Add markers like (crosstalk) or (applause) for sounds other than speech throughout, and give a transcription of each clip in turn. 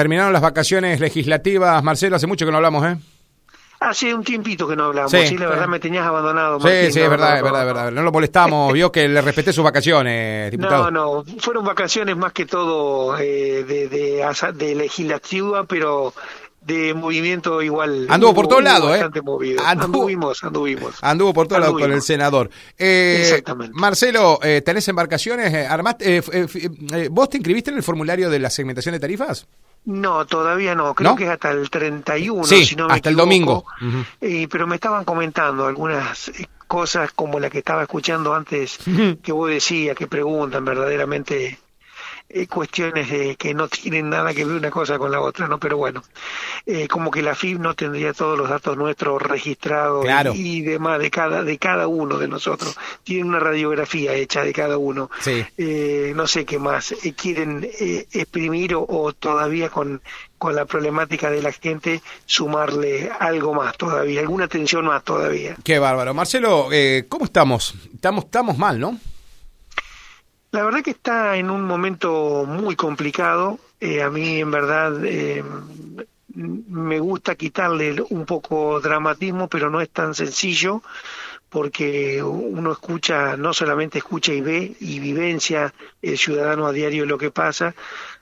Terminaron las vacaciones legislativas, Marcelo, hace mucho que no hablamos, ¿eh? Hace un tiempito que no hablamos, sí, la verdad me tenías abandonado. sí, sí, es verdad, es verdad, es verdad. No lo molestamos, (laughs) vio que le respeté sus vacaciones, diputado. No, no, fueron vacaciones más que todo eh, de, de, de legislativa, pero de movimiento igual. Anduvo por todos lados, ¿eh? Movido. anduvimos, anduvimos. Anduvo por todos lados con el senador. Eh, Exactamente. Marcelo, eh, ¿tenés embarcaciones? Eh, ¿Armaste, ¿Vos te inscribiste en el formulario de la segmentación de tarifas? No, todavía no. Creo que es hasta el 31, si no me hasta el domingo. pero me estaban comentando algunas cosas como la que estaba escuchando antes, (laughs) que vos decías, que preguntan verdaderamente eh, cuestiones de que no tienen nada que ver una cosa con la otra, ¿no? Pero bueno, eh, como que la FIB no tendría todos los datos nuestros registrados y, demás de cada de cada uno de nosotros. Tienen una radiografía hecha de cada uno. Eh, no sé qué más quieren exprimir o, todavía con con la problemática de la gente sumarle algo más todavía, alguna atención más todavía. Qué bárbaro. Marcelo, ¿cómo estamos? Estamos estamos mal, ¿no? La verdad que está en un momento muy complicado. Eh, a mí, en verdad, eh, me gusta quitarle un poco dramatismo, pero no es tan sencillo porque uno escucha, no solamente escucha y ve y vivencia el ciudadano a diario lo que pasa,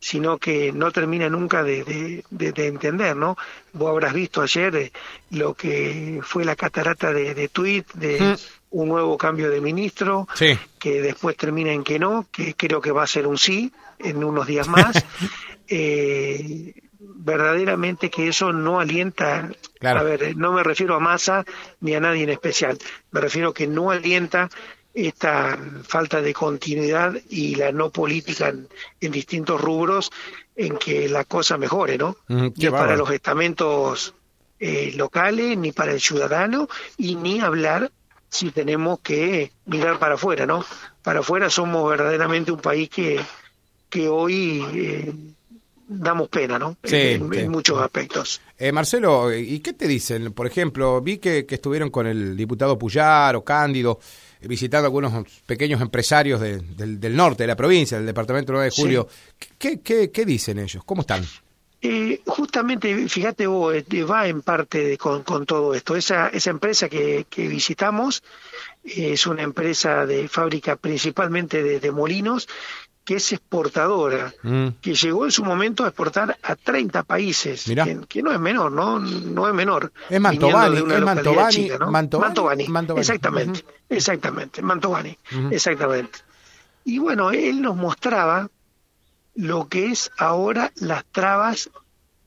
sino que no termina nunca de, de, entender, ¿no? Vos habrás visto ayer eh, lo que fue la catarata de, de tweet de mm. Un nuevo cambio de ministro, que después termina en que no, que creo que va a ser un sí en unos días más. (laughs) eh, verdaderamente que eso no alienta, a ver, no me refiero a masa ni a nadie en especial, me refiero que no alienta esta falta de continuidad y la no política en, distintos rubros en que la cosa mejore, ¿no? ni para los estamentos eh, locales, ni para el ciudadano, y ni hablar si tenemos que mirar para afuera, ¿no? Para afuera somos verdaderamente un país que, que hoy eh, damos pena, ¿no? en, muchos aspectos. Eh, Marcelo, ¿y qué te dicen? Por ejemplo, vi que, que estuvieron con el diputado Puyar o Cándido visitando algunos pequeños empresarios del, norte de la provincia, del departamento 9 de julio. ¿Qué, qué, dicen ellos? ¿Cómo están? Eh, justamente, fíjate vos, eh, va en parte con, con, todo esto. Esa, esa empresa que, que visitamos eh, es una empresa de fábrica principalmente de, de molinos que es exportadora, mm. que llegó en su momento a exportar a 30 países, que, no es menor, no no es menor. Es Mantovani, es Mantovani, Mantovani, Mantovani, exactamente, exactamente, Mantovani, exactamente. Y bueno, él nos mostraba lo que es ahora las trabas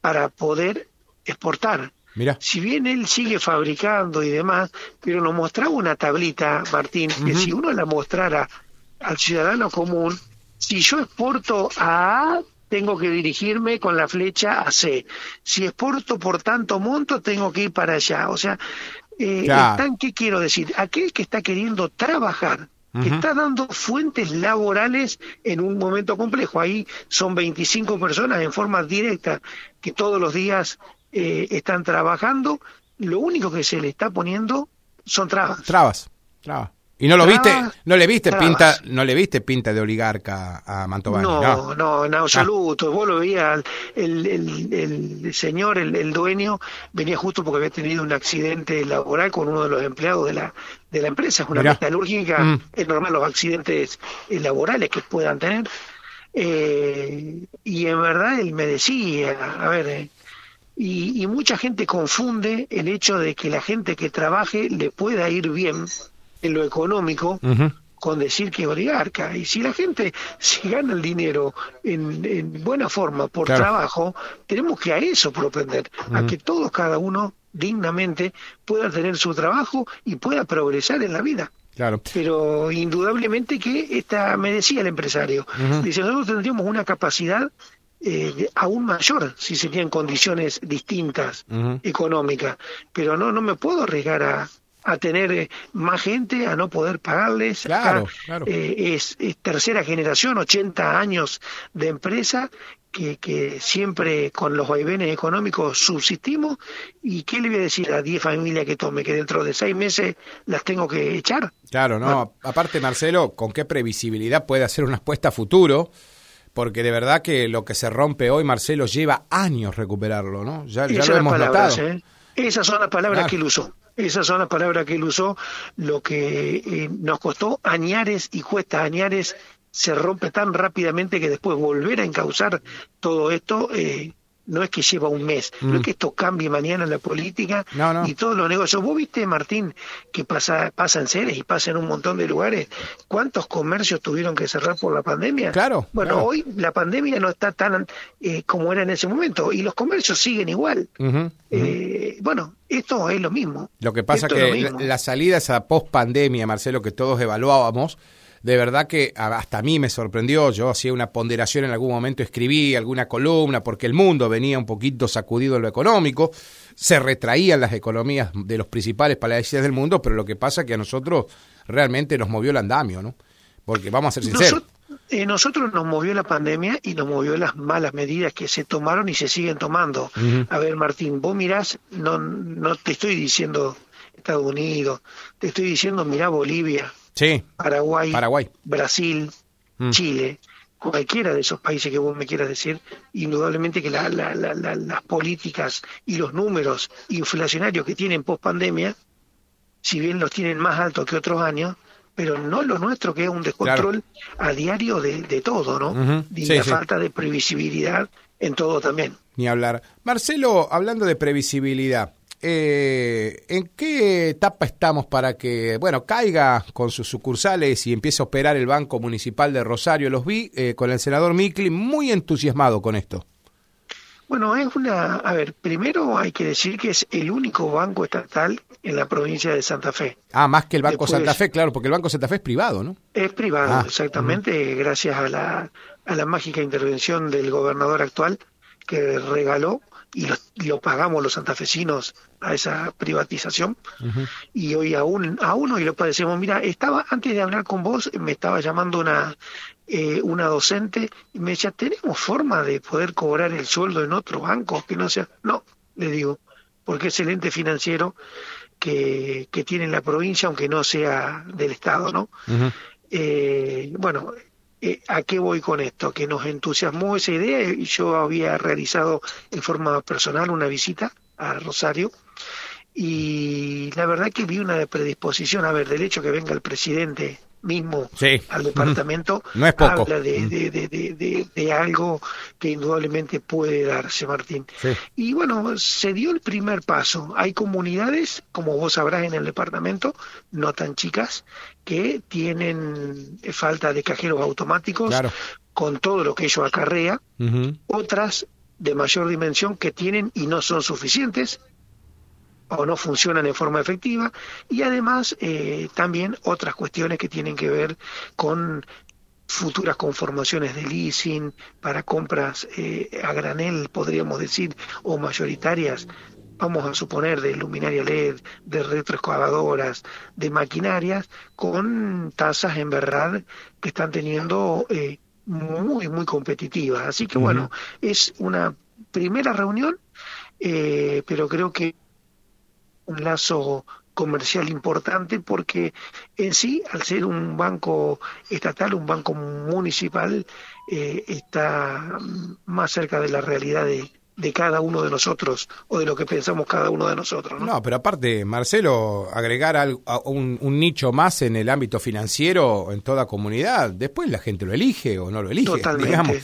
para poder exportar. Mira. Si bien él sigue fabricando y demás, pero nos mostraba una tablita, Martín, que si uno la mostrara al ciudadano común, si yo exporto a A, tengo que dirigirme con la flecha a C. Si exporto por tanto monto, tengo que ir para allá. O sea, eh, ¿qué quiero decir? Aquel que está queriendo trabajar, que está dando fuentes laborales en un momento complejo. Ahí son 25 personas en forma directa que todos los días eh, están trabajando. Lo único que se le está poniendo son trabas. Trabas, trabas. ¿Y no lo viste? ¿No le viste pinta no le viste pinta de oligarca a Mantovani? No, no, en absoluto. Vos lo veías, el, el, señor, el, dueño, venía justo porque había tenido un accidente laboral con uno de los empleados de la, de la empresa. Es una metalúrgica, mm. es normal los accidentes eh, laborales que puedan tener. Eh, y en verdad él me decía, a ver, eh, y, y mucha gente confunde el hecho de que la gente que trabaje le pueda ir bien en lo económico con decir que oligarca. Y si la gente si gana el dinero en, buena forma por trabajo, tenemos que a eso propender, a que todos, cada uno, dignamente pueda tener su trabajo y pueda progresar en la vida. Claro. Pero indudablemente que esta, me decía el empresario, dice, nosotros tendríamos una capacidad eh, aún mayor si serían condiciones distintas económicas, pero no, no me puedo arriesgar a, a tener eh, más gente, a no poder pagarles. Claro, claro. Eh, es, tercera generación, 80 años de empresa que, que, siempre con los vaivenes económicos subsistimos. ¿Y qué le voy a decir a 10 familias que tome? ¿Que dentro de seis meses las tengo que echar? Claro, no. Aparte, Marcelo, ¿con qué previsibilidad puede hacer una apuesta a futuro? porque de verdad que lo que se rompe hoy, Marcelo, lleva años recuperarlo, ¿no? Ya, ya lo hemos notado. ¿eh? Esas son las palabras que él usó. Esas son las palabras que él usó. Lo que eh, nos costó añares y cuesta añares se rompe tan rápidamente que después volver a encauzar todo esto eh, no es que lleva un mes, no es mm. que esto cambie mañana en la política y todos los negocios. Vos viste, Martín, que pasa, pasa en Ceres y pasa en un montón de lugares. ¿Cuántos comercios tuvieron que cerrar por la pandemia? Claro. Bueno, hoy la pandemia no está tan eh, como era en ese momento y los comercios siguen igual. Eh, bueno, esto es lo mismo. Lo que pasa es que la, salida esa post pandemia, Marcelo, que todos evaluábamos, de verdad que hasta a mí me sorprendió, yo hacía una ponderación en algún momento, escribí alguna columna, porque el mundo venía un poquito sacudido en lo económico, se retraían las economías de los principales países del mundo, pero lo que pasa es que a nosotros realmente nos movió el andamio, ¿no? Porque vamos a ser sinceros. Eh, nosotros nos movió la pandemia y nos movió las malas medidas que se tomaron y se siguen tomando. A ver, Martín, vos mirás, no, no te estoy diciendo Estados Unidos, te estoy diciendo, mirá Bolivia, sí. Paraguay, Paraguay. Brasil, mm. Chile, cualquiera de esos países que vos me quieras decir, indudablemente que las políticas y los números inflacionarios que tienen post pandemia, si bien los tienen más altos que otros años, pero no lo nuestro, que es un descontrol a diario de, todo, ¿no? Y la falta de previsibilidad en todo también. Ni hablar. Marcelo, hablando de previsibilidad, eh, ¿en qué etapa estamos para que, bueno, caiga con sus sucursales y empiece a operar el Banco Municipal de Rosario? Los vi eh, con el senador Micli muy entusiasmado con esto. Bueno, es una, a ver, primero hay que decir que es el único banco estatal en la provincia de Santa Fe. Ah, más que el Banco Santa Fe, claro, porque el Banco Santa Fe es privado, ¿no? Es privado, ah, exactamente, gracias a la, a la mágica intervención del gobernador actual que regaló y lo, pagamos los santafesinos a esa privatización. Y hoy aún aún hoy lo padecemos. Mira estaba antes de hablar con vos me estaba llamando una eh, una docente y me decía tenemos forma de poder cobrar el sueldo en otro banco que no sea no le digo porque es el ente financiero que, que tiene la provincia aunque no sea del estado no eh, bueno eh, ¿A qué voy con esto? Que nos entusiasmó esa idea y yo había realizado en forma personal una visita a Rosario y la verdad que vi una predisposición, a ver, del hecho que venga el presidente mismo al departamento (laughs) no es poco. habla de, de, de, algo que indudablemente puede darse, Martín. Y bueno, se dio el primer paso. Hay comunidades, como vos sabrás en el departamento, no tan chicas, que tienen falta de cajeros automáticos con todo lo que ello acarrea. Otras de mayor dimensión que tienen y no son suficientes o no funcionan en forma efectiva y además eh, también otras cuestiones que tienen que ver con futuras conformaciones de leasing para compras eh, a granel, podríamos decir, o mayoritarias, vamos a suponer, de luminaria LED, de retroexcavadoras, de maquinarias, con tasas en verdad que están teniendo eh, muy, muy competitivas. Así que bueno, es una primera reunión, pero creo que un lazo comercial importante porque en sí, al ser un banco estatal, un banco municipal, eh, está más cerca de la realidad de, de cada uno de nosotros o de lo que pensamos cada uno de nosotros. No, pero aparte, Marcelo, agregar a un, nicho más en el ámbito financiero en toda comunidad, después la gente lo elige o no lo elige. Totalmente,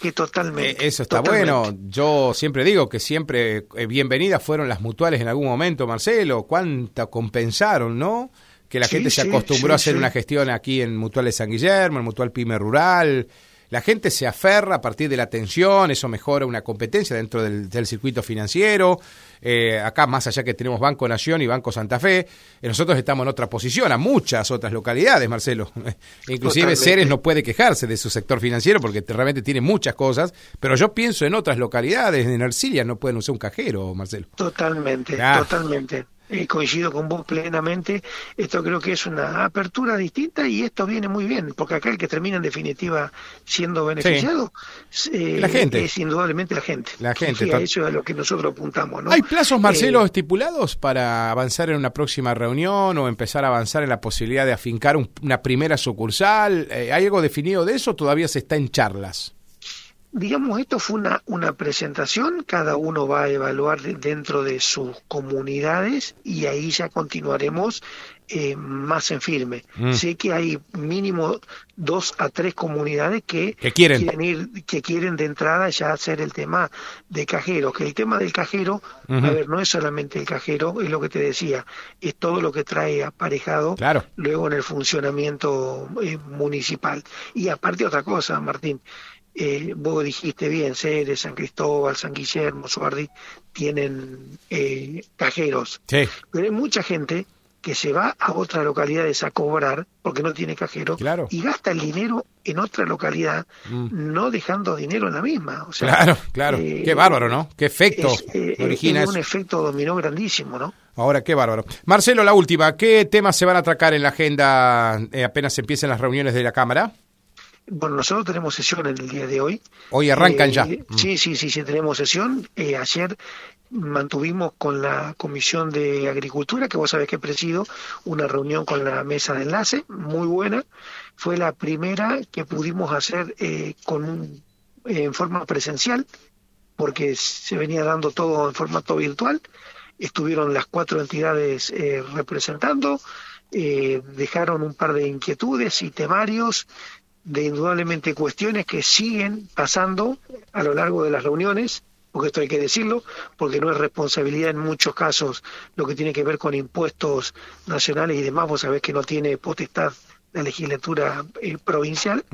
que totalmente. Eh, eso está bueno. Yo siempre digo que siempre eh, bienvenidas fueron las mutuales en algún momento, Marcelo. ¿Cuánta compensaron, no? Que la gente se acostumbró a hacer una gestión aquí en Mutuales San Guillermo, en Mutual Pyme Rural la gente se aferra a partir de la atención, eso mejora una competencia dentro del, circuito financiero. Eh, acá, más allá que tenemos Banco Nación y Banco Santa Fe, eh, nosotros estamos en otra posición a muchas otras localidades, Marcelo. (laughs) Inclusive Ceres no puede quejarse de su sector financiero porque realmente tiene muchas cosas, pero yo pienso en otras localidades, en Ercilia no pueden usar un cajero, Marcelo. Totalmente, totalmente. Eh, coincido con vos plenamente. Esto creo que es una apertura distinta y esto viene muy bien, porque acá el que termina en definitiva siendo beneficiado eh, la gente. es indudablemente la gente. La gente. eso es a lo que nosotros apuntamos. ¿no? ¿Hay plazos, Marcelo, eh, estipulados para avanzar en una próxima reunión o empezar a avanzar en la posibilidad de afincar una primera sucursal? ¿Hay algo definido de eso todavía se está en charlas? Digamos, esto fue una, una presentación, cada uno va a evaluar dentro de sus comunidades y ahí ya continuaremos eh, más en firme. Mm. Sé que hay mínimo dos a tres comunidades que, quieren. ir, que quieren de entrada ya hacer el tema de cajero, que el tema del cajero, a ver, no es solamente el cajero, es lo que te decía, es todo lo que trae aparejado luego en el funcionamiento eh, municipal. Y aparte otra cosa, Martín, eh, vos dijiste bien, Ceres, San Cristóbal, San Guillermo, Suardi, tienen eh, cajeros. Sí. Pero hay mucha gente que se va a otras localidades a cobrar porque no tiene cajero y gasta el dinero en otra localidad, mm. no dejando dinero en la misma. claro, claro. Eh, qué bárbaro, ¿no? Qué efecto es, origina un efecto dominó grandísimo, ¿no? Ahora, qué bárbaro. Marcelo, la última. ¿Qué temas se van a atracar en la agenda apenas empiecen las reuniones de la Cámara? Bueno, nosotros tenemos sesión en el día de hoy. Hoy arrancan ya. Eh, sí, sí, sí, sí, tenemos sesión. Eh, ayer mantuvimos con la Comisión de Agricultura, que vos sabés que presido, una reunión con la mesa de enlace, muy buena. Fue la primera que pudimos hacer eh, con en forma presencial, porque se venía dando todo en formato virtual. Estuvieron las cuatro entidades representando, dejaron un par de inquietudes y temarios de indudablemente cuestiones que siguen pasando a lo largo de las reuniones, porque esto hay que decirlo, porque no es responsabilidad en muchos casos lo que tiene que ver con impuestos nacionales y demás, vos sabés que no tiene potestad la legislatura eh, provincial,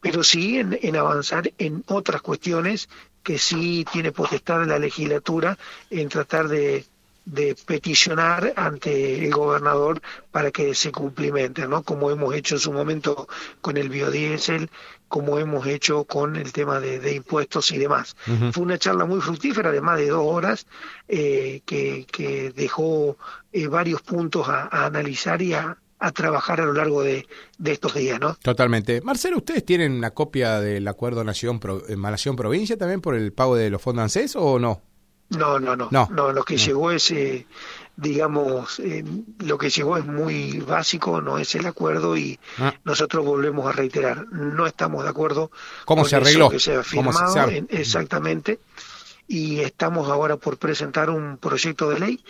pero sí en, en, avanzar en otras cuestiones que sí tiene potestad la legislatura en tratar de, de peticionar ante el gobernador para que se cumplimente, ¿no? Como hemos hecho en su momento con el biodiesel, como hemos hecho con el tema de, impuestos y demás. Fue una charla muy fructífera de más de dos horas eh, que, que, dejó eh, varios puntos a, analizar y a, trabajar a lo largo de, estos días, ¿no? Totalmente. Marcelo, ¿ustedes tienen una copia del acuerdo Nación, Pro, eh, Nación Provincia también por el pago de los fondos ANSES o no? No, no, no. No, lo que llegó es, eh, digamos, eh, lo que llegó es muy básico, no es el acuerdo y ah. nosotros volvemos a reiterar, no estamos de acuerdo ¿Cómo con se arregló? que se ha firmado, exactamente, y estamos ahora por presentar un proyecto de ley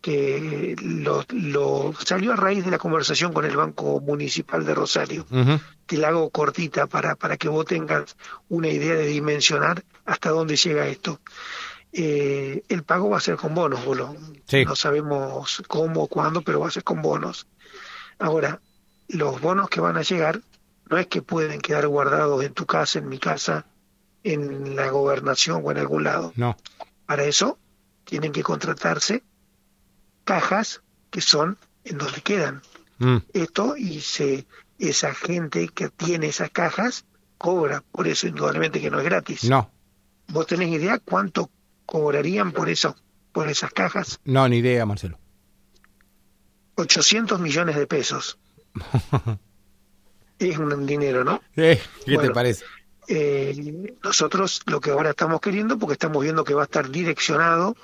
que lo, lo, salió a raíz de la conversación con el Banco Municipal de Rosario. Te la hago cortita para, para que vos tengas una idea de dimensionar hasta dónde llega esto eh, el pago va a ser con bonos, boludo. No sabemos cómo, cuándo, pero va a ser con bonos. Ahora, los bonos que van a llegar no es que pueden quedar guardados en tu casa, en mi casa, en la gobernación o en algún lado. No. Para eso tienen que contratarse cajas que son en donde quedan. Mm. Esto y se, esa gente que tiene esas cajas cobra, por eso indudablemente que no es gratis. No. ¿Vos tenés idea cuánto cobrarían por eso, por esas cajas? No, ni idea, Marcelo. 800 millones de pesos. (laughs) es un dinero, ¿no? ¿Qué te parece? Eh, nosotros lo que ahora estamos queriendo, porque estamos viendo que va a estar direccionado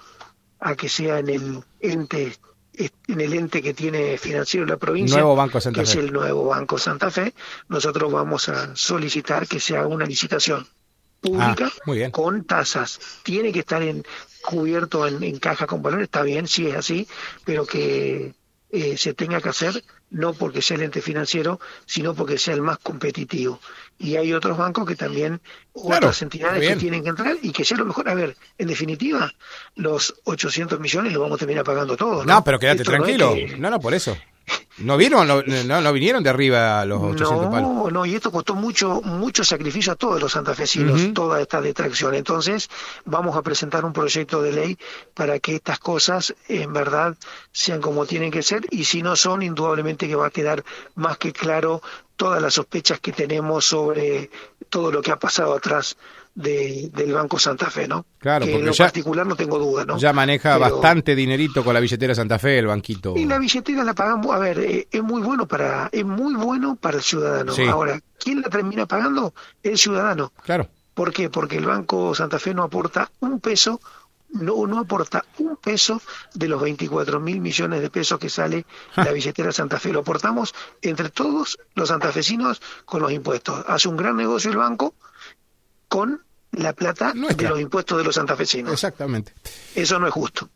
a que sea en el ente en el ente que tiene financiero la provincia, nuevo Banco Santa que Fe. es el nuevo Banco Santa Fe, nosotros vamos a solicitar que se haga una licitación pública ah, con tasas. Tiene que estar en, cubierto en, caja con valor, está bien, si es así, pero que eh, se tenga que hacer no porque sea el ente financiero, sino porque sea el más competitivo. Y hay otros bancos que también, otras entidades que tienen que entrar y que sea lo mejor. A ver, en definitiva, los 800 millones los vamos a terminar pagando todos. No, pero quédate tranquilo. no, no, por eso. ¿No vieron? No, no, vinieron de arriba los 800 no, No, y esto costó mucho mucho sacrificio a todos los santafesinos, toda esta detracción. Entonces, vamos a presentar un proyecto de ley para que estas cosas en verdad sean como tienen que ser y si no son, indudablemente que va a quedar más que claro todas las sospechas que tenemos sobre todo lo que ha pasado atrás del Banco Santa Fe, ¿no? Claro, que en lo particular no tengo duda, ¿no? Ya maneja bastante dinerito con la billetera Santa Fe, el banquito. Y la billetera la pagamos, a ver, eh, es muy bueno para es muy bueno para el ciudadano. Ahora, ¿quién la termina pagando? El ciudadano. Claro. ¿Por qué? Porque el Banco Santa Fe no aporta un peso no, no aporta un peso de los 24 mil millones de pesos que sale la billetera Santa Fe. Lo aportamos entre todos los santafesinos con los impuestos. Hace un gran negocio el banco con la plata de los impuestos de los santafesinos. Exactamente. Eso no es justo.